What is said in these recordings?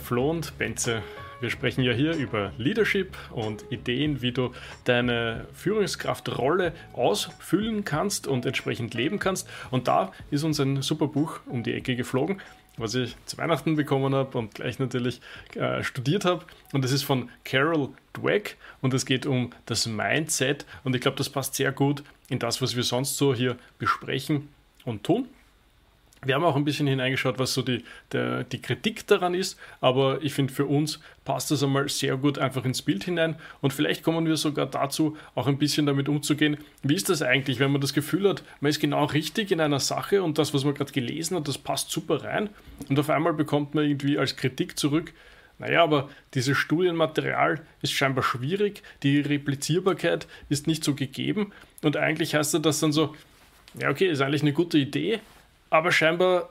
Flo und Benze. Wir sprechen ja hier über Leadership und Ideen, wie du deine Führungskraftrolle ausfüllen kannst und entsprechend leben kannst. Und da ist uns ein super Buch um die Ecke geflogen, was ich zu Weihnachten bekommen habe und gleich natürlich äh, studiert habe. Und das ist von Carol Dweck und es geht um das Mindset. Und ich glaube, das passt sehr gut in das, was wir sonst so hier besprechen und tun. Wir haben auch ein bisschen hineingeschaut, was so die, der, die Kritik daran ist, aber ich finde, für uns passt das einmal sehr gut einfach ins Bild hinein. Und vielleicht kommen wir sogar dazu, auch ein bisschen damit umzugehen, wie ist das eigentlich, wenn man das Gefühl hat, man ist genau richtig in einer Sache und das, was man gerade gelesen hat, das passt super rein und auf einmal bekommt man irgendwie als Kritik zurück, naja, aber dieses Studienmaterial ist scheinbar schwierig, die Replizierbarkeit ist nicht so gegeben und eigentlich heißt das dann so, ja okay, ist eigentlich eine gute Idee, aber scheinbar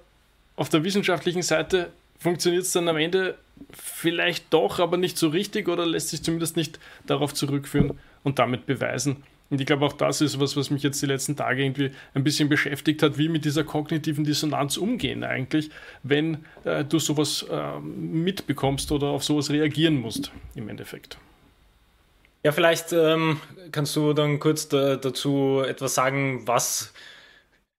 auf der wissenschaftlichen Seite funktioniert es dann am Ende vielleicht doch, aber nicht so richtig oder lässt sich zumindest nicht darauf zurückführen und damit beweisen. Und ich glaube, auch das ist was, was mich jetzt die letzten Tage irgendwie ein bisschen beschäftigt hat, wie mit dieser kognitiven Dissonanz umgehen eigentlich, wenn äh, du sowas äh, mitbekommst oder auf sowas reagieren musst im Endeffekt. Ja, vielleicht ähm, kannst du dann kurz da, dazu etwas sagen, was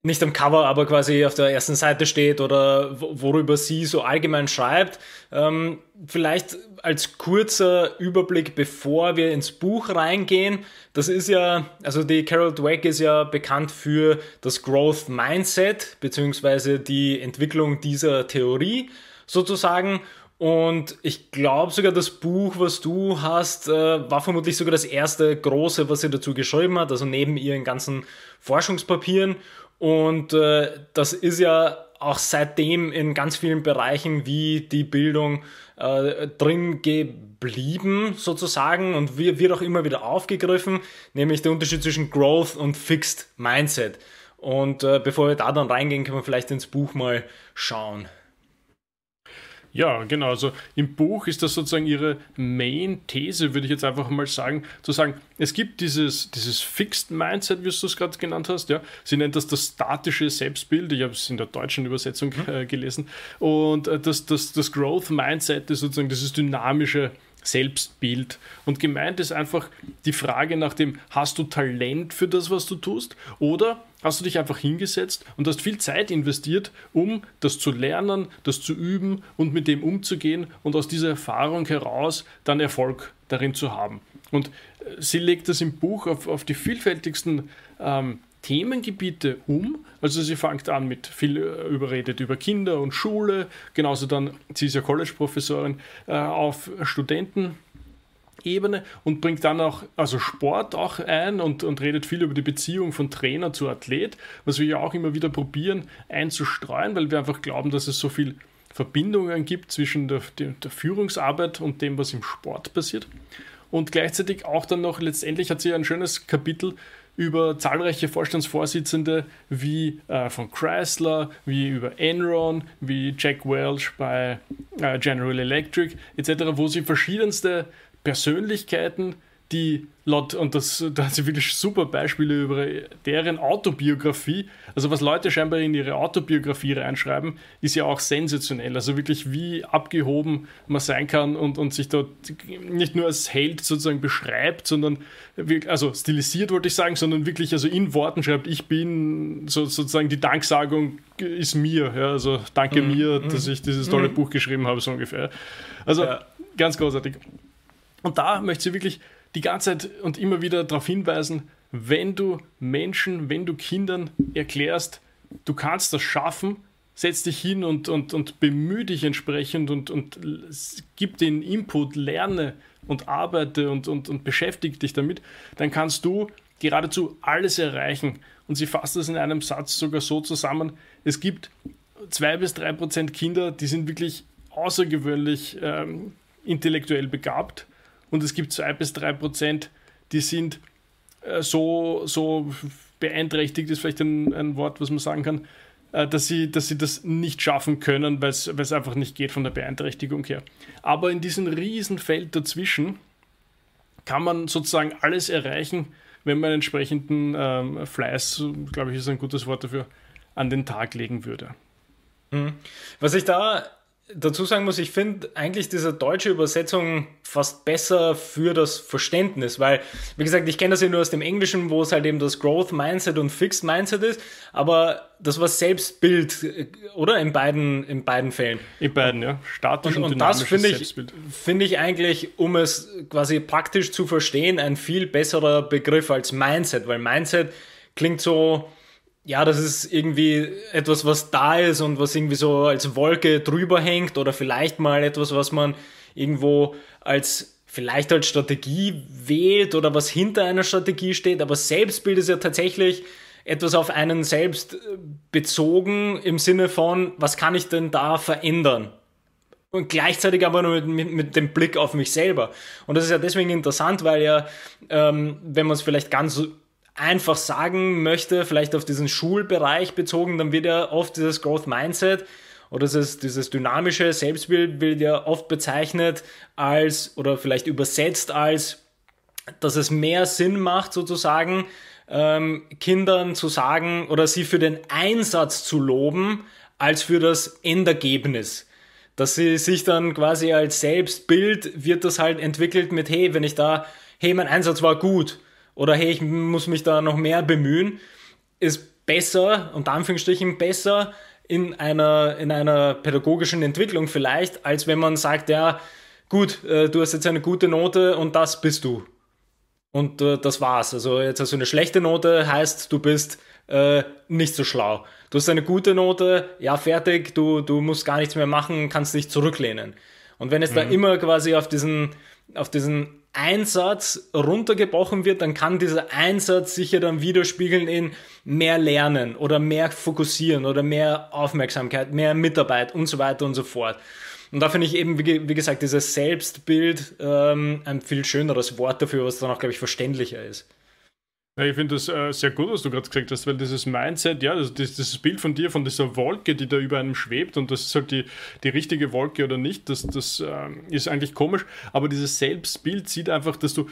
nicht am Cover, aber quasi auf der ersten Seite steht oder worüber sie so allgemein schreibt. Ähm, vielleicht als kurzer Überblick, bevor wir ins Buch reingehen. Das ist ja, also die Carol Dweck ist ja bekannt für das Growth Mindset, beziehungsweise die Entwicklung dieser Theorie sozusagen. Und ich glaube sogar, das Buch, was du hast, äh, war vermutlich sogar das erste große, was sie dazu geschrieben hat, also neben ihren ganzen Forschungspapieren. Und äh, das ist ja auch seitdem in ganz vielen Bereichen wie die Bildung äh, drin geblieben, sozusagen, und wird auch immer wieder aufgegriffen, nämlich der Unterschied zwischen Growth und Fixed Mindset. Und äh, bevor wir da dann reingehen, können wir vielleicht ins Buch mal schauen. Ja, genau. Also im Buch ist das sozusagen ihre Main-These, würde ich jetzt einfach mal sagen, zu sagen, es gibt dieses, dieses Fixed Mindset, wie du es gerade genannt hast. Ja. Sie nennt das das statische Selbstbild. Ich habe es in der deutschen Übersetzung mhm. äh, gelesen. Und äh, das, das, das Growth Mindset ist sozusagen dieses dynamische Selbstbild. Und gemeint ist einfach die Frage nach dem, hast du Talent für das, was du tust? Oder hast du dich einfach hingesetzt und hast viel Zeit investiert, um das zu lernen, das zu üben und mit dem umzugehen und aus dieser Erfahrung heraus dann Erfolg darin zu haben. Und äh, sie legt das im Buch auf, auf die vielfältigsten ähm, Themengebiete um. Also sie fängt an mit viel äh, überredet über Kinder und Schule, genauso dann, sie ist ja College-Professorin, äh, auf Studenten. Ebene und bringt dann auch also Sport auch ein und, und redet viel über die Beziehung von Trainer zu Athlet, was wir ja auch immer wieder probieren einzustreuen, weil wir einfach glauben, dass es so viel Verbindungen gibt zwischen der, der, Führungsarbeit und dem, was im Sport passiert. Und gleichzeitig auch dann noch, letztendlich hat sie ein schönes Kapitel über zahlreiche Vorstandsvorsitzende wie äh, von Chrysler, wie über Enron, wie Jack Welch bei äh, General Electric etc., wo sie verschiedenste Persönlichkeiten, die laut, und das, da hat sie wirklich super Beispiele über deren Autobiografie, also was Leute scheinbar in ihre Autobiografie reinschreiben, ist ja auch sensationell. Also wirklich, wie abgehoben man sein kann und, und sich dort nicht nur als Held sozusagen beschreibt, sondern, also stilisiert wollte ich sagen, sondern wirklich also in Worten schreibt, ich bin so, sozusagen die Danksagung ist mir, ja, also danke mhm. mir, dass mhm. ich dieses tolle mhm. Buch geschrieben habe, so ungefähr. Also ja. ganz großartig. Und da möchte sie wirklich die ganze Zeit und immer wieder darauf hinweisen, wenn du Menschen, wenn du Kindern erklärst, du kannst das schaffen, setz dich hin und, und, und bemühe dich entsprechend und, und gib den Input, lerne und arbeite und, und, und beschäftige dich damit, dann kannst du geradezu alles erreichen. Und sie fasst das in einem Satz sogar so zusammen, es gibt zwei bis drei Prozent Kinder, die sind wirklich außergewöhnlich ähm, intellektuell begabt und es gibt zwei bis drei Prozent, die sind äh, so, so beeinträchtigt, ist vielleicht ein, ein Wort, was man sagen kann, äh, dass, sie, dass sie das nicht schaffen können, weil es einfach nicht geht von der Beeinträchtigung her. Aber in diesem Riesenfeld dazwischen kann man sozusagen alles erreichen, wenn man entsprechenden ähm, Fleiß, glaube ich, ist ein gutes Wort dafür, an den Tag legen würde. Mhm. Was ich da dazu sagen muss, ich finde eigentlich diese deutsche Übersetzung fast besser für das Verständnis, weil, wie gesagt, ich kenne das ja nur aus dem Englischen, wo es halt eben das Growth Mindset und Fixed Mindset ist, aber das war Selbstbild, oder? In beiden, in beiden Fällen. In beiden, ja. Statisch und, und, und das finde ich, finde ich eigentlich, um es quasi praktisch zu verstehen, ein viel besserer Begriff als Mindset, weil Mindset klingt so, ja, das ist irgendwie etwas, was da ist und was irgendwie so als Wolke drüber hängt oder vielleicht mal etwas, was man irgendwo als vielleicht als Strategie wählt oder was hinter einer Strategie steht, aber Selbstbild ist ja tatsächlich etwas auf einen selbst äh, bezogen im Sinne von, was kann ich denn da verändern? Und gleichzeitig aber nur mit, mit, mit dem Blick auf mich selber. Und das ist ja deswegen interessant, weil ja, ähm, wenn man es vielleicht ganz einfach sagen möchte, vielleicht auf diesen Schulbereich bezogen, dann wird ja oft dieses Growth Mindset oder dieses, dieses dynamische Selbstbild wird ja oft bezeichnet als oder vielleicht übersetzt als, dass es mehr Sinn macht, sozusagen, ähm, Kindern zu sagen oder sie für den Einsatz zu loben, als für das Endergebnis. Dass sie sich dann quasi als Selbstbild wird das halt entwickelt mit, hey, wenn ich da, hey, mein Einsatz war gut oder hey, ich muss mich da noch mehr bemühen, ist besser, unter Anführungsstrichen besser in einer, in einer pädagogischen Entwicklung vielleicht, als wenn man sagt, ja, gut, äh, du hast jetzt eine gute Note und das bist du. Und äh, das war's. Also jetzt hast du eine schlechte Note, heißt, du bist äh, nicht so schlau. Du hast eine gute Note, ja, fertig, du, du musst gar nichts mehr machen, kannst dich zurücklehnen. Und wenn es mhm. da immer quasi auf diesen, auf diesen Einsatz runtergebrochen wird, dann kann dieser Einsatz sich ja dann widerspiegeln in mehr Lernen oder mehr Fokussieren oder mehr Aufmerksamkeit, mehr Mitarbeit und so weiter und so fort. Und da finde ich eben, wie, gesagt, dieses Selbstbild ähm, ein viel schöneres Wort dafür, was dann auch, glaube ich, verständlicher ist. Ich finde das äh, sehr gut, was du gerade gesagt hast, weil dieses Mindset, ja, das, das, dieses Bild von dir, von dieser Wolke, die da über einem schwebt und das ist halt die, die richtige Wolke oder nicht, das, das äh, ist eigentlich komisch, aber dieses Selbstbild sieht einfach, dass du,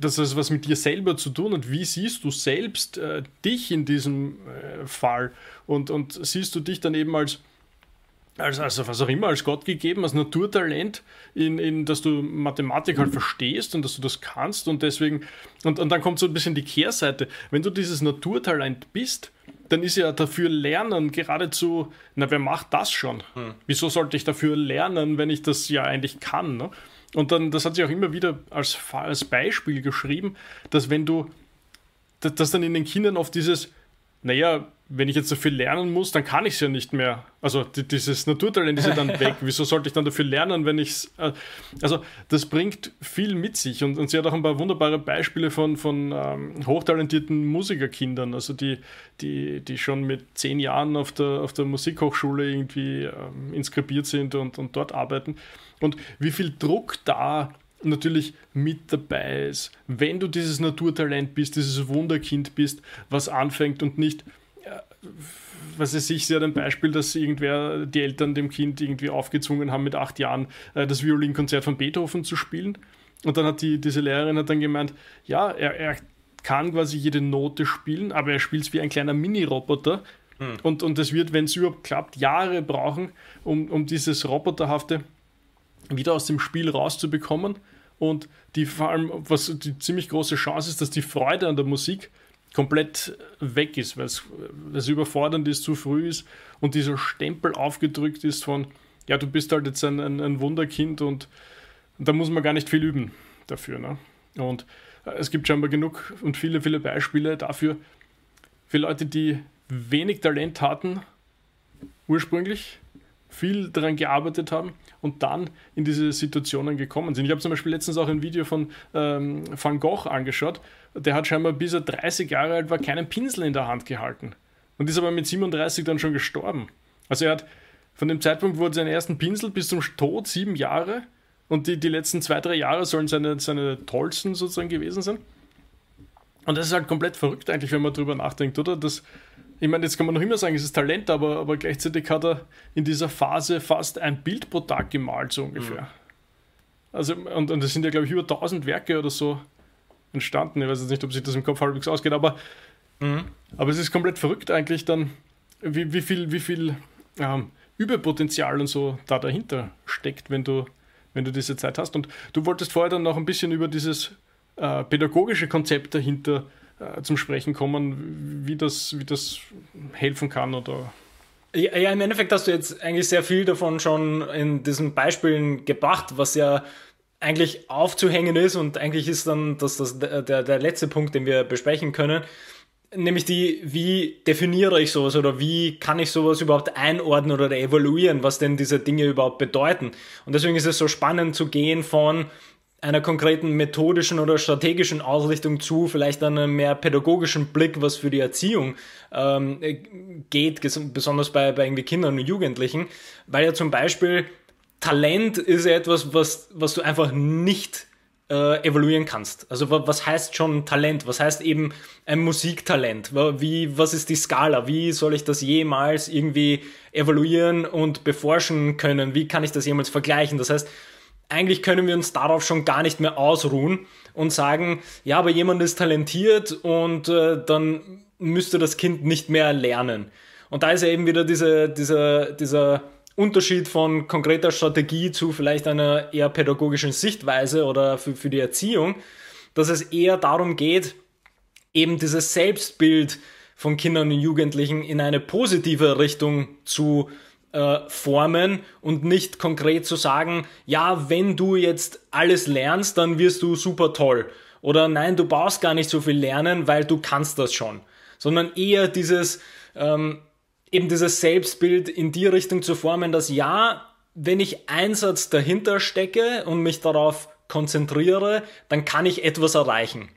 dass das was mit dir selber zu tun hat. Wie siehst du selbst äh, dich in diesem äh, Fall und, und siehst du dich dann eben als als, also was auch immer, als Gott gegeben, als Naturtalent, in, in, dass du Mathematik halt verstehst und dass du das kannst und deswegen, und, und dann kommt so ein bisschen die Kehrseite. Wenn du dieses Naturtalent bist, dann ist ja dafür Lernen geradezu, na, wer macht das schon? Hm. Wieso sollte ich dafür lernen, wenn ich das ja eigentlich kann? Ne? Und dann, das hat sich auch immer wieder als, als Beispiel geschrieben, dass wenn du, dass dann in den Kindern oft dieses, naja, wenn ich jetzt dafür lernen muss, dann kann ich es ja nicht mehr. Also dieses Naturtalent ist ja dann weg. Wieso sollte ich dann dafür lernen, wenn ich es. Äh, also das bringt viel mit sich und, und sie hat auch ein paar wunderbare Beispiele von, von ähm, hochtalentierten Musikerkindern, also die, die, die schon mit zehn Jahren auf der, auf der Musikhochschule irgendwie ähm, inskribiert sind und, und dort arbeiten. Und wie viel Druck da natürlich mit dabei ist, wenn du dieses Naturtalent bist, dieses Wunderkind bist, was anfängt und nicht was weiß ich, sie hat ein Beispiel, dass irgendwer, die Eltern dem Kind irgendwie aufgezwungen haben, mit acht Jahren äh, das Violinkonzert von Beethoven zu spielen. Und dann hat die, diese Lehrerin hat dann gemeint, ja, er, er kann quasi jede Note spielen, aber er spielt es wie ein kleiner Mini-Roboter. Hm. Und, und das wird, wenn es überhaupt klappt, Jahre brauchen, um, um dieses Roboterhafte wieder aus dem Spiel rauszubekommen. Und die vor allem, was die ziemlich große Chance ist, dass die Freude an der Musik komplett weg ist, weil es überfordernd ist, zu früh ist und dieser Stempel aufgedrückt ist von, ja, du bist halt jetzt ein, ein, ein Wunderkind und, da muss man gar nicht viel üben dafür. Ne? Und äh, es gibt scheinbar genug und viele, viele Beispiele dafür, für Leute, die wenig Talent hatten, ursprünglich, viel daran gearbeitet haben und dann in diese Situationen gekommen sind. Ich habe zum Beispiel letztens auch ein Video von ähm, Van Gogh angeschaut. Der hat scheinbar bis er 30 Jahre alt war keinen Pinsel in der Hand gehalten und ist aber mit 37 dann schon gestorben. Also er hat von dem Zeitpunkt, wo er seinen ersten Pinsel bis zum Tod sieben Jahre und die, die letzten zwei, drei Jahre sollen seine, seine tollsten sozusagen gewesen sein. Und das ist halt komplett verrückt eigentlich, wenn man drüber nachdenkt, oder? Das, ich meine, jetzt kann man noch immer sagen, es ist Talent, aber, aber gleichzeitig hat er in dieser Phase fast ein Bild pro Tag gemalt, so ungefähr. Mhm. Also, und, und es sind ja, glaube ich, über 1000 Werke oder so entstanden. Ich weiß jetzt nicht, ob sich das im Kopf halbwegs ausgeht, aber, mhm. aber es ist komplett verrückt eigentlich dann, wie, wie viel, wie viel ähm, Überpotenzial und so da dahinter steckt, wenn du, wenn du diese Zeit hast. Und du wolltest vorher dann noch ein bisschen über dieses äh, pädagogische Konzept dahinter äh, zum Sprechen kommen, wie das, wie das helfen kann oder ja, ja, im Endeffekt hast du jetzt eigentlich sehr viel davon schon in diesen Beispielen gebracht, was ja eigentlich aufzuhängen ist und eigentlich ist dann das, das der, der letzte Punkt, den wir besprechen können, nämlich die, wie definiere ich sowas oder wie kann ich sowas überhaupt einordnen oder evaluieren, was denn diese Dinge überhaupt bedeuten. Und deswegen ist es so spannend zu gehen von einer konkreten methodischen oder strategischen Ausrichtung zu, vielleicht einem mehr pädagogischen Blick, was für die Erziehung ähm, geht, besonders bei, bei irgendwie Kindern und Jugendlichen, weil ja zum Beispiel Talent ist etwas, was, was du einfach nicht äh, evaluieren kannst. Also was heißt schon Talent? Was heißt eben ein Musiktalent? Wie, was ist die Skala? Wie soll ich das jemals irgendwie evaluieren und beforschen können? Wie kann ich das jemals vergleichen? Das heißt, eigentlich können wir uns darauf schon gar nicht mehr ausruhen und sagen, ja, aber jemand ist talentiert und äh, dann müsste das Kind nicht mehr lernen. Und da ist ja eben wieder diese, dieser, dieser Unterschied von konkreter Strategie zu vielleicht einer eher pädagogischen Sichtweise oder für, für die Erziehung, dass es eher darum geht, eben dieses Selbstbild von Kindern und Jugendlichen in eine positive Richtung zu äh, formen und nicht konkret zu sagen, ja, wenn du jetzt alles lernst, dann wirst du super toll. Oder nein, du brauchst gar nicht so viel lernen, weil du kannst das schon. Sondern eher dieses, ähm, eben dieses Selbstbild in die Richtung zu formen, dass ja, wenn ich Einsatz dahinter stecke und mich darauf konzentriere, dann kann ich etwas erreichen.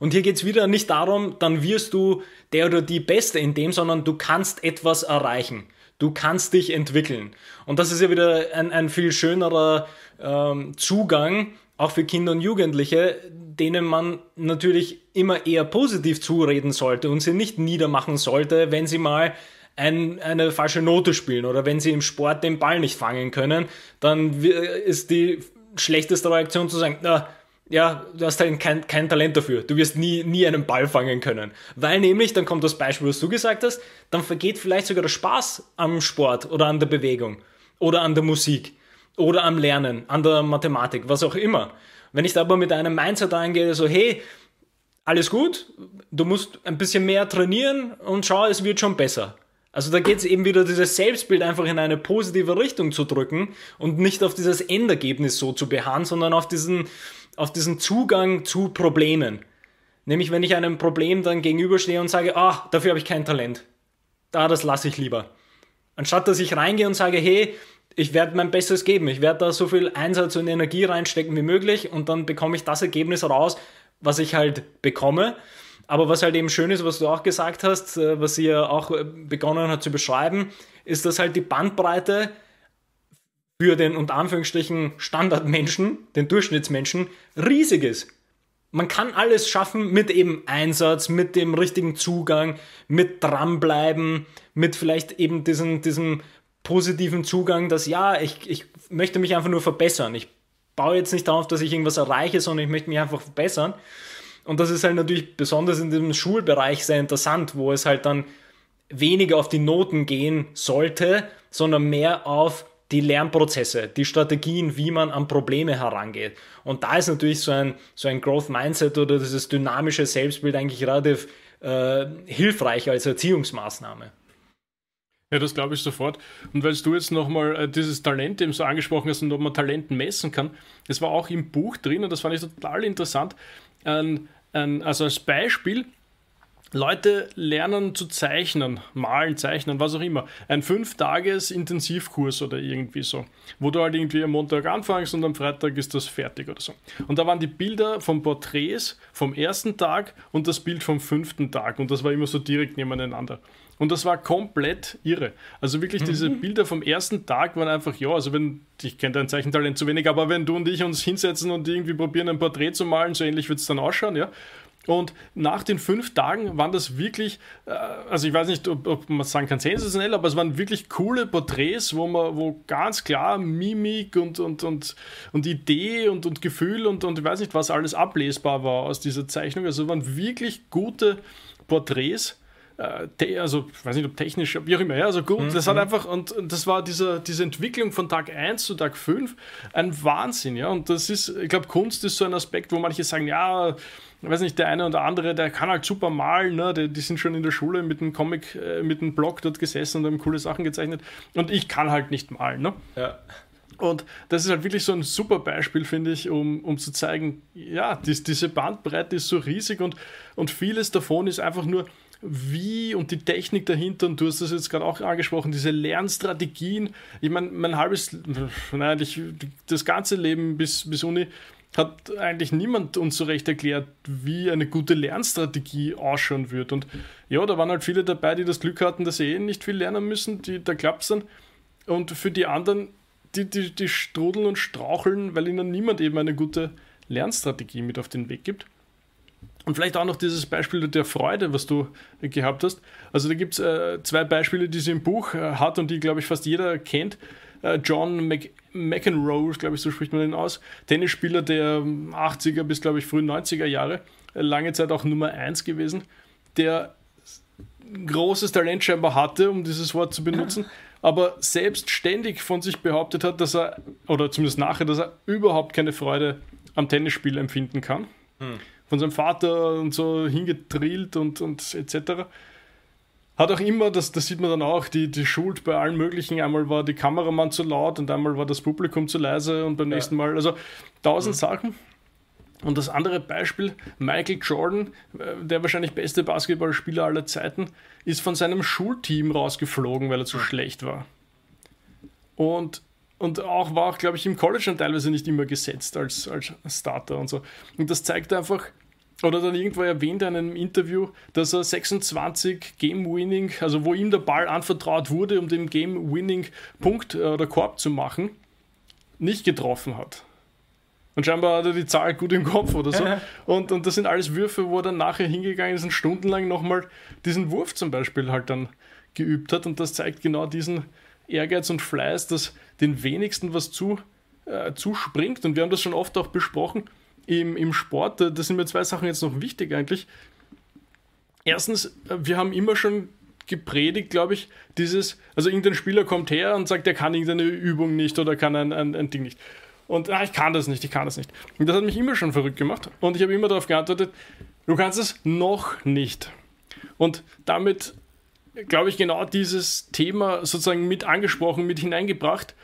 Und hier geht's wieder nicht darum, dann wirst du der oder die Beste in dem, sondern du kannst etwas erreichen. Du kannst dich entwickeln. Und das ist ja wieder ein, ein viel schönerer ähm, Zugang, auch für Kinder und Jugendliche, denen man natürlich immer eher positiv zureden sollte und sie nicht niedermachen sollte, wenn sie mal ein, eine falsche Note spielen oder wenn sie im Sport den Ball nicht fangen können, dann ist die schlechteste Reaktion zu sagen, na, ja, du hast halt kein, kein Talent dafür. Du wirst nie, nie einen Ball fangen können. Weil nämlich, dann kommt das Beispiel, was du gesagt hast, dann vergeht vielleicht sogar der Spaß am Sport oder an der Bewegung oder an der Musik oder am Lernen, an der Mathematik, was auch immer. Wenn ich da aber mit einem Mindset reingehe, so, hey, alles gut, du musst ein bisschen mehr trainieren und schau, es wird schon besser. Also da geht es eben wieder dieses Selbstbild einfach in eine positive Richtung zu drücken und nicht auf dieses Endergebnis so zu beharren, sondern auf diesen, auf diesen Zugang zu Problemen. Nämlich, wenn ich einem Problem dann gegenüberstehe und sage, ah, dafür habe ich kein Talent. Da, das lasse ich lieber. Anstatt dass ich reingehe und sage, hey, ich werde mein Bestes geben, ich werde da so viel Einsatz und Energie reinstecken wie möglich und dann bekomme ich das Ergebnis raus, was ich halt bekomme. Aber was halt eben schön ist, was du auch gesagt hast, äh, was sie ja auch äh, begonnen hat zu beschreiben, ist, dass halt die Bandbreite für den unter Anführungsstrichen Standardmenschen, den Durchschnittsmenschen, riesig ist. Man kann alles schaffen mit eben Einsatz, mit dem richtigen Zugang, mit dranbleiben, mit vielleicht eben diesem, diesem positiven Zugang, dass ja, ich, ich möchte mich einfach nur verbessern. Ich baue jetzt nicht darauf, dass ich irgendwas erreiche, sondern ich möchte mich einfach verbessern. Und das ist halt natürlich besonders in dem Schulbereich sehr interessant, wo es halt dann weniger auf die Noten gehen sollte, sondern mehr auf die Lernprozesse, die Strategien, wie man an Probleme herangeht. Und da ist natürlich so ein, so ein Growth Mindset oder dieses dynamische Selbstbild eigentlich relativ äh, hilfreich als Erziehungsmaßnahme. Ja, das glaube ich sofort. Und weil du jetzt nochmal äh, dieses Talent eben so angesprochen hast und ob man Talenten messen kann, das war auch im Buch drin und das fand ich total interessant. Ähm, ähm, also als Beispiel, Leute lernen zu zeichnen, malen, zeichnen, was auch immer. Ein fünf Tages Intensivkurs oder irgendwie so, wo du halt irgendwie am Montag anfängst und am Freitag ist das fertig oder so. Und da waren die Bilder von Porträts vom ersten Tag und das Bild vom fünften Tag und das war immer so direkt nebeneinander. Und das war komplett irre. Also wirklich diese mhm. Bilder vom ersten Tag waren einfach, ja, also wenn, ich kenne dein Zeichentalent zu wenig, aber wenn du und ich uns hinsetzen und irgendwie probieren, ein Porträt zu malen, so ähnlich wird es dann ausschauen, ja. Und nach den fünf Tagen waren das wirklich, äh, also ich weiß nicht, ob, ob man sagen kann, sensationell, aber es waren wirklich coole Porträts, wo man, wo ganz klar Mimik und, und, und, und Idee und, und Gefühl und, und ich weiß nicht, was alles ablesbar war aus dieser Zeichnung. Also es waren wirklich gute Porträts äh, also ich weiß nicht, ob technisch, wie auch immer, ja, also gut, mhm. das hat mhm. einfach, und, und das war diese, diese Entwicklung von Tag 1 zu Tag 5 ein Wahnsinn, ja, und das ist, ich glaube, Kunst ist so ein Aspekt, wo manche sagen, ja, ich weiß nicht, der eine oder andere, der kann halt super malen, ne? die, die sind schon in der Schule mit einem Comic, äh, mit einem Blog dort gesessen und haben coole Sachen gezeichnet und ich kann halt nicht malen, ne? Ja. Und das ist halt wirklich so ein super Beispiel, finde ich, um, um zu zeigen, ja, dies, diese Bandbreite ist so riesig und, und vieles davon ist einfach nur, wie und die Technik dahinter, und du hast das jetzt gerade auch angesprochen, diese Lernstrategien. Ich meine, mein halbes, nein, eigentlich das ganze Leben bis, bis Uni hat eigentlich niemand uns so recht erklärt, wie eine gute Lernstrategie ausschauen wird. Und ja, da waren halt viele dabei, die das Glück hatten, dass sie eh nicht viel lernen müssen, die, da klappt es dann. Und für die anderen, die, die, die strudeln und straucheln, weil ihnen niemand eben eine gute Lernstrategie mit auf den Weg gibt. Und vielleicht auch noch dieses Beispiel der Freude, was du gehabt hast. Also da gibt es äh, zwei Beispiele, die sie im Buch äh, hat und die, glaube ich, fast jeder kennt. Äh, John Mc McEnroe, glaube ich, so spricht man den aus. Tennisspieler der 80er bis, glaube ich, frühen 90er Jahre. Äh, lange Zeit auch Nummer 1 gewesen. Der großes Talent scheinbar hatte, um dieses Wort zu benutzen, aber selbstständig von sich behauptet hat, dass er, oder zumindest nachher, dass er überhaupt keine Freude am Tennisspiel empfinden kann. Hm von seinem Vater und so hingetrillt und, und etc. Hat auch immer, das, das sieht man dann auch, die, die Schuld bei allen möglichen. Einmal war die Kameramann zu laut und einmal war das Publikum zu leise und beim ja. nächsten Mal, also tausend mhm. Sachen. Und das andere Beispiel, Michael Jordan, äh, der wahrscheinlich beste Basketballspieler aller Zeiten, ist von seinem Schulteam rausgeflogen, weil er zu mhm. schlecht war. Und und auch war auch, glaube ich, im College dann teilweise nicht immer gesetzt als, als Starter und so. Und das zeigt einfach, oder dann irgendwo erwähnt in einem Interview, dass er 26 Game-Winning, also wo ihm der Ball anvertraut wurde, um den Game-Winning-Punkt äh, oder Korb zu machen, nicht getroffen hat. Und scheinbar hat er die Zahl gut im Kopf oder so. und, und das sind alles Würfe, wo er dann nachher hingegangen ist und stundenlang nochmal diesen Wurf zum Beispiel halt dann geübt hat. Und das zeigt genau diesen Ehrgeiz und Fleiß, dass den wenigsten was zu, äh, zuspringt. Und wir haben das schon oft auch besprochen im, im Sport. Da, sind mir zwei Sachen jetzt noch wichtig eigentlich. Erstens, äh, wir haben immer schon gepredigt, glaube ich, dieses, also irgendein Spieler kommt her und sagt, er kann irgendeine Übung nicht oder kann ein, ein, ein Ding nicht. Und ah, ich kann das nicht, ich kann das nicht. Und das hat mich immer schon verrückt gemacht. Und ich habe immer darauf geantwortet, du kannst es noch nicht. Und damit, glaube ich, genau dieses Thema sozusagen mit angesprochen, mit hineingebracht,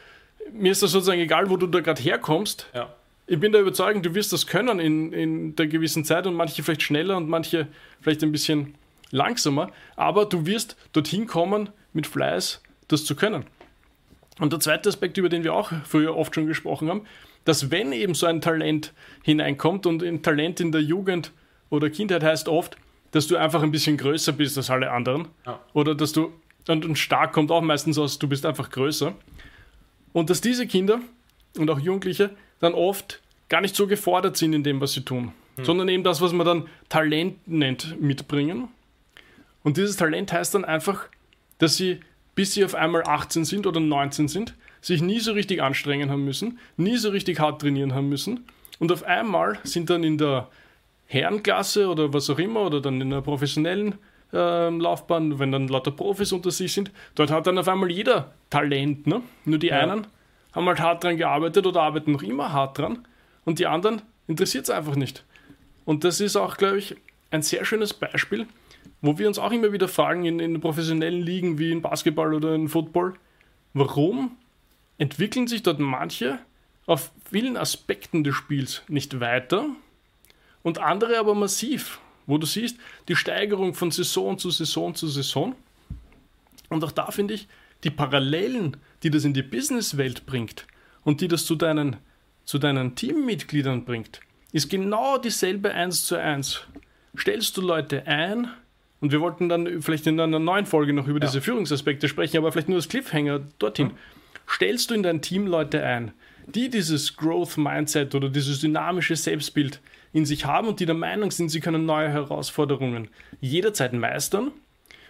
mir ist das sozusagen egal, wo du da gerade herkommst. Ja. Ich bin der Überzeugung, du wirst das können in, in der gewissen Zeit und manche vielleicht schneller und manche vielleicht ein bisschen langsamer, aber du wirst dorthin kommen mit Fleiß, das zu können. Und der zweite Aspekt, über den wir auch früher oft schon gesprochen haben, dass wenn eben so ein Talent hineinkommt und ein Talent in der Jugend oder Kindheit heißt oft, dass du einfach ein bisschen größer bist als alle anderen. Ja. Oder dass du, und, und stark kommt auch meistens aus, du bist einfach größer. Und dass diese Kinder und auch Jugendliche dann oft gar nicht so gefordert sind in dem, was sie tun, hm. sondern eben das, was man dann Talent nennt, mitbringen. Und dieses Talent heißt dann einfach, dass sie, bis sie auf einmal 18 sind oder 19 sind, sich nie so richtig anstrengen haben müssen, nie so richtig hart trainieren haben müssen. Und auf einmal sind dann in der Herrenklasse oder was auch immer oder dann in einer professionellen äh, Laufbahn, wenn dann lauter Profis unter sich sind, dort hat dann auf einmal jeder Talent. Ne? Nur die ja. einen haben halt hart dran gearbeitet oder arbeiten noch immer hart dran und die anderen interessiert es einfach nicht. Und das ist auch, glaube ich, ein sehr schönes Beispiel, wo wir uns auch immer wieder fragen in, in professionellen Ligen wie in Basketball oder in Football, warum entwickeln sich dort manche auf vielen Aspekten des Spiels nicht weiter und andere aber massiv wo du siehst, die Steigerung von Saison zu Saison zu Saison. Und auch da finde ich, die Parallelen, die das in die Businesswelt bringt und die das zu deinen, zu deinen Teammitgliedern bringt, ist genau dieselbe 1 zu 1. Stellst du Leute ein, und wir wollten dann vielleicht in einer neuen Folge noch über ja. diese Führungsaspekte sprechen, aber vielleicht nur das Cliffhanger dorthin. Stellst du in dein Team Leute ein, die dieses Growth Mindset oder dieses dynamische Selbstbild in sich haben und die der Meinung sind, sie können neue Herausforderungen jederzeit meistern?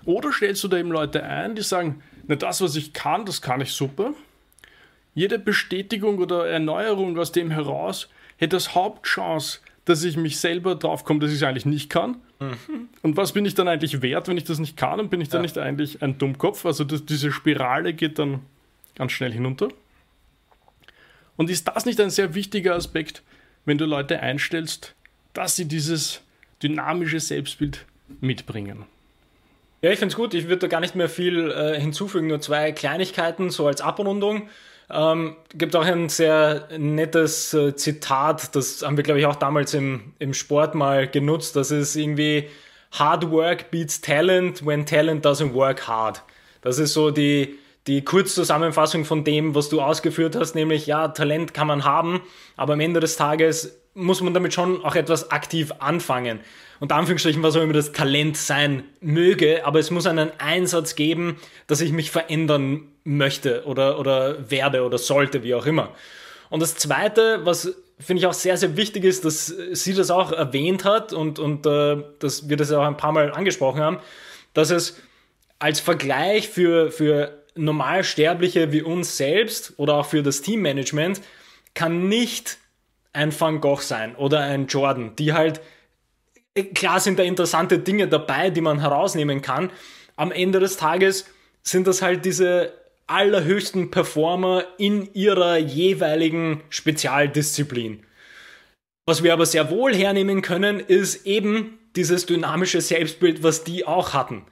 Oder stellst du da eben Leute ein, die sagen, na das, was ich kann, das kann ich super. Jede Bestätigung oder Erneuerung aus dem heraus hätte als Hauptchance, dass ich mich selber drauf komme, dass ich es eigentlich nicht kann. Mhm. Und was bin ich dann eigentlich wert, wenn ich das nicht kann? Und bin ich dann ja. nicht eigentlich ein Dummkopf? Also das, diese Spirale geht dann ganz schnell hinunter. Und ist das nicht ein sehr wichtiger Aspekt, wenn du Leute einstellst, dass sie dieses dynamische Selbstbild mitbringen? Ja, ich finde es gut. Ich würde da gar nicht mehr viel äh, hinzufügen, nur zwei Kleinigkeiten, so als Abrundung. Ähm, gibt auch ein sehr nettes äh, Zitat, das haben wir, glaube ich, auch damals im, im Sport mal genutzt. Das ist irgendwie Hard work beats talent when talent doesn't work hard. Das ist so die, die Kurzzusammenfassung von dem, was du ausgeführt hast, nämlich ja, Talent kann man haben, aber am Ende des Tages muss man damit schon auch etwas aktiv anfangen. Und Anführungsstrichen, was auch immer das Talent sein möge, aber es muss einen Einsatz geben, dass ich mich verändern möchte oder, oder werde oder sollte, wie auch immer. Und das Zweite, was finde ich auch sehr, sehr wichtig ist, dass sie das auch erwähnt hat und, und äh, dass wir das auch ein paar Mal angesprochen haben, dass es als Vergleich für, für Normalsterbliche wie uns selbst oder auch für das Teammanagement kann nicht ein Van Gogh sein oder ein Jordan, die halt, klar sind da interessante Dinge dabei, die man herausnehmen kann. Am Ende des Tages sind das halt diese allerhöchsten Performer in ihrer jeweiligen Spezialdisziplin. Was wir aber sehr wohl hernehmen können, ist eben dieses dynamische Selbstbild, was die auch hatten.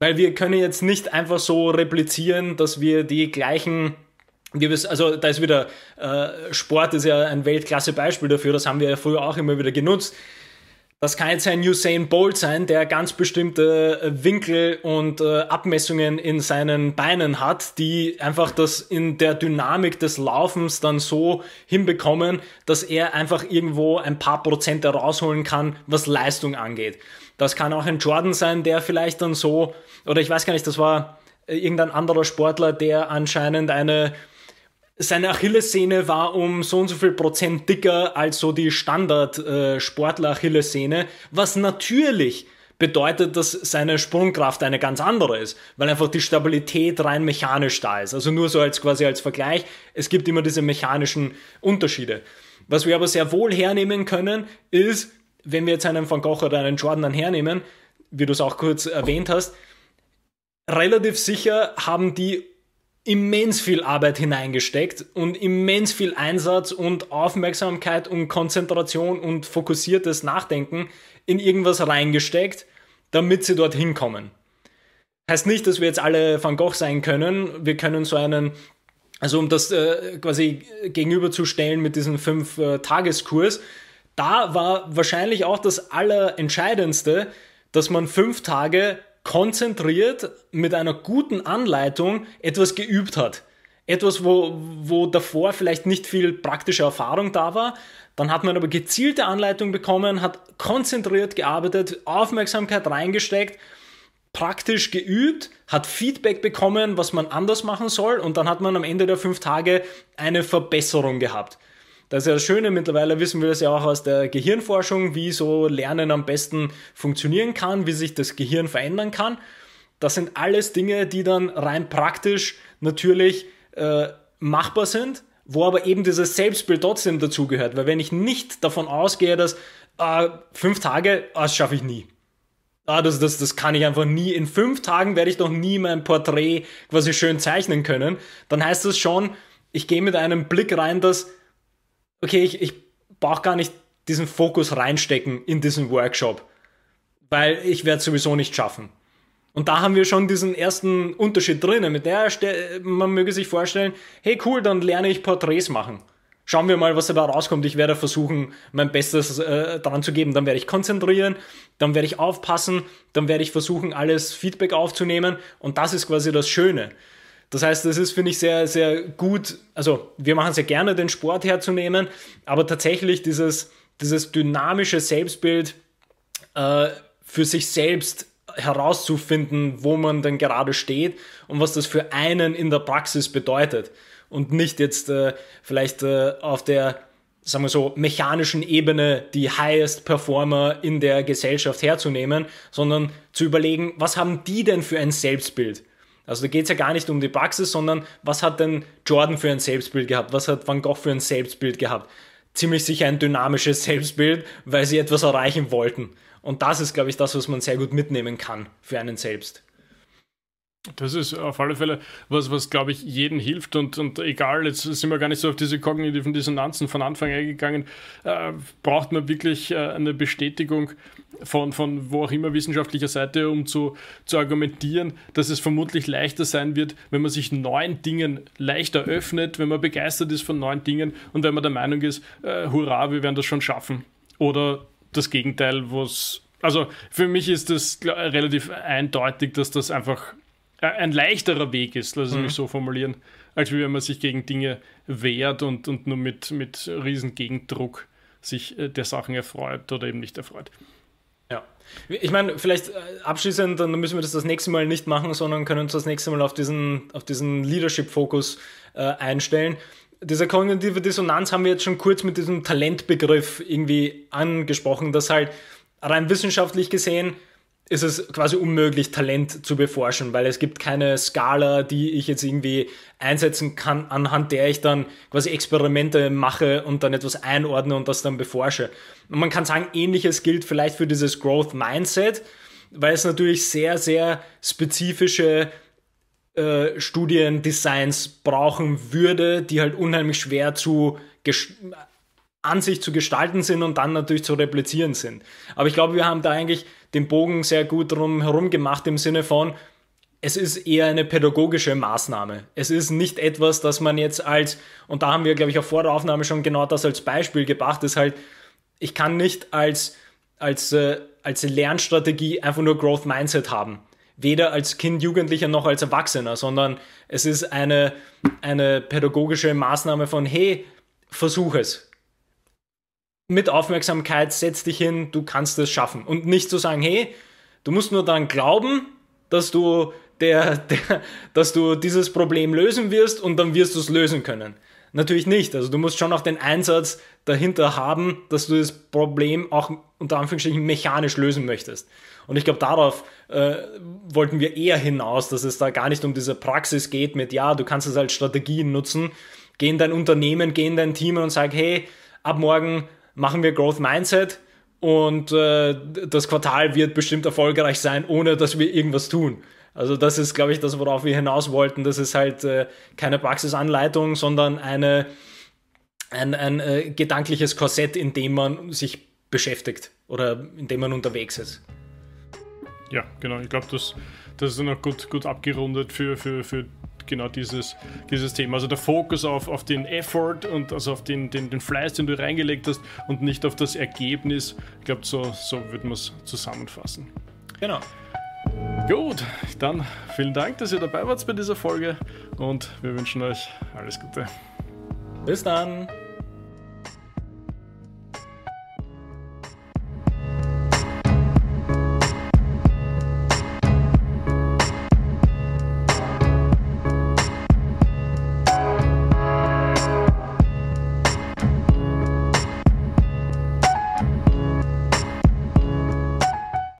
Weil wir können jetzt nicht einfach so replizieren, dass wir die gleichen also da ist wieder, äh, Sport ist ja ein Weltklasse-Beispiel dafür, das haben wir ja früher auch immer wieder genutzt. Das kann jetzt ein Usain Bolt sein, der ganz bestimmte äh, Winkel und äh, Abmessungen in seinen Beinen hat, die einfach das in der Dynamik des Laufens dann so hinbekommen, dass er einfach irgendwo ein paar Prozent rausholen kann, was Leistung angeht. Das kann auch ein Jordan sein, der vielleicht dann so, oder ich weiß gar nicht, das war irgendein anderer Sportler, der anscheinend eine seine Achillessehne war um so und so viel Prozent dicker als so die Standard-Sportler-Achillessehne, was natürlich bedeutet, dass seine Sprungkraft eine ganz andere ist, weil einfach die Stabilität rein mechanisch da ist. Also nur so als quasi als Vergleich. Es gibt immer diese mechanischen Unterschiede. Was wir aber sehr wohl hernehmen können, ist, wenn wir jetzt einen Van Gogh oder einen Jordan dann hernehmen, wie du es auch kurz erwähnt hast, relativ sicher haben die immens viel Arbeit hineingesteckt und immens viel Einsatz und Aufmerksamkeit und Konzentration und fokussiertes Nachdenken in irgendwas reingesteckt, damit sie dorthin kommen. Heißt nicht, dass wir jetzt alle Van Gogh sein können. Wir können so einen, also um das äh, quasi gegenüberzustellen mit diesem fünf-Tageskurs, äh, da war wahrscheinlich auch das Allerentscheidendste, dass man fünf Tage konzentriert mit einer guten Anleitung etwas geübt hat. Etwas, wo, wo davor vielleicht nicht viel praktische Erfahrung da war. Dann hat man aber gezielte Anleitung bekommen, hat konzentriert gearbeitet, Aufmerksamkeit reingesteckt, praktisch geübt, hat Feedback bekommen, was man anders machen soll und dann hat man am Ende der fünf Tage eine Verbesserung gehabt. Das ist ja das Schöne, mittlerweile wissen wir das ja auch aus der Gehirnforschung, wie so Lernen am besten funktionieren kann, wie sich das Gehirn verändern kann. Das sind alles Dinge, die dann rein praktisch natürlich äh, machbar sind, wo aber eben dieses Selbstbild trotzdem dazugehört. Weil wenn ich nicht davon ausgehe, dass äh, fünf Tage, ah, das schaffe ich nie. Ah, das, das, das kann ich einfach nie. In fünf Tagen werde ich noch nie mein Porträt quasi schön zeichnen können. Dann heißt das schon, ich gehe mit einem Blick rein, dass okay, ich, ich brauche gar nicht diesen Fokus reinstecken in diesen Workshop, weil ich werde sowieso nicht schaffen. Und da haben wir schon diesen ersten Unterschied drinnen. Mit der man möge sich vorstellen, hey cool, dann lerne ich Porträts machen. Schauen wir mal, was dabei rauskommt. Ich werde versuchen, mein Bestes äh, daran zu geben. Dann werde ich konzentrieren, dann werde ich aufpassen, dann werde ich versuchen, alles Feedback aufzunehmen. Und das ist quasi das Schöne. Das heißt, es ist, finde ich, sehr, sehr gut. Also, wir machen sehr gerne, den Sport herzunehmen, aber tatsächlich dieses, dieses dynamische Selbstbild äh, für sich selbst herauszufinden, wo man denn gerade steht und was das für einen in der Praxis bedeutet. Und nicht jetzt äh, vielleicht äh, auf der, sagen wir so, mechanischen Ebene die Highest Performer in der Gesellschaft herzunehmen, sondern zu überlegen, was haben die denn für ein Selbstbild? Also da geht es ja gar nicht um die Praxis, sondern was hat denn Jordan für ein Selbstbild gehabt? Was hat Van Gogh für ein Selbstbild gehabt? Ziemlich sicher ein dynamisches Selbstbild, weil sie etwas erreichen wollten. Und das ist, glaube ich, das, was man sehr gut mitnehmen kann für einen selbst. Das ist auf alle Fälle was, was glaube ich, jedem hilft und, und egal, jetzt sind wir gar nicht so auf diese kognitiven Dissonanzen von Anfang eingegangen, äh, braucht man wirklich äh, eine Bestätigung von, von wo auch immer wissenschaftlicher Seite, um zu, zu argumentieren, dass es vermutlich leichter sein wird, wenn man sich neuen Dingen leichter öffnet, wenn man begeistert ist von neuen Dingen und wenn man der Meinung ist, äh, hurra, wir werden das schon schaffen. Oder das Gegenteil, was also für mich ist das relativ eindeutig, dass das einfach ein leichterer Weg ist, lass es mhm. mich so formulieren, als wenn man sich gegen Dinge wehrt und, und nur mit, mit riesen Gegendruck sich äh, der Sachen erfreut oder eben nicht erfreut. Ja. Ich meine, vielleicht äh, abschließend, dann müssen wir das das nächste Mal nicht machen, sondern können uns das nächste Mal auf diesen, auf diesen Leadership-Fokus äh, einstellen. Diese kognitive Dissonanz haben wir jetzt schon kurz mit diesem Talentbegriff irgendwie angesprochen, dass halt rein wissenschaftlich gesehen ist es quasi unmöglich, Talent zu beforschen, weil es gibt keine Skala, die ich jetzt irgendwie einsetzen kann, anhand der ich dann quasi Experimente mache und dann etwas einordne und das dann beforsche. Und man kann sagen, ähnliches gilt vielleicht für dieses Growth Mindset, weil es natürlich sehr, sehr spezifische äh, Studiendesigns brauchen würde, die halt unheimlich schwer zu an sich zu gestalten sind und dann natürlich zu replizieren sind. Aber ich glaube, wir haben da eigentlich den Bogen sehr gut drum herum gemacht im Sinne von, es ist eher eine pädagogische Maßnahme. Es ist nicht etwas, das man jetzt als, und da haben wir, glaube ich, auch vor der Aufnahme schon genau das als Beispiel gebracht, ist halt, ich kann nicht als, als, äh, als Lernstrategie einfach nur Growth Mindset haben. Weder als Kind, Jugendlicher noch als Erwachsener, sondern es ist eine, eine pädagogische Maßnahme von, hey, versuch es mit Aufmerksamkeit, setz dich hin, du kannst es schaffen. Und nicht zu sagen, hey, du musst nur daran glauben, dass du, der, der, dass du dieses Problem lösen wirst und dann wirst du es lösen können. Natürlich nicht. Also du musst schon auch den Einsatz dahinter haben, dass du das Problem auch unter Anführungsstrichen mechanisch lösen möchtest. Und ich glaube, darauf äh, wollten wir eher hinaus, dass es da gar nicht um diese Praxis geht mit, ja, du kannst es als Strategien nutzen, geh in dein Unternehmen, geh in dein Team und sag, hey, ab morgen machen wir Growth Mindset und äh, das Quartal wird bestimmt erfolgreich sein, ohne dass wir irgendwas tun. Also das ist, glaube ich, das, worauf wir hinaus wollten. Das ist halt äh, keine Praxisanleitung, sondern eine, ein, ein äh, gedankliches Korsett, in dem man sich beschäftigt oder in dem man unterwegs ist. Ja, genau. Ich glaube, das, das ist noch gut, gut abgerundet für, für, für genau dieses, dieses Thema. Also der Fokus auf, auf den Effort und also auf den, den, den Fleiß, den du reingelegt hast und nicht auf das Ergebnis. Ich glaube, so, so würde man es zusammenfassen. Genau. Gut, dann vielen Dank, dass ihr dabei wart bei dieser Folge und wir wünschen euch alles Gute. Bis dann.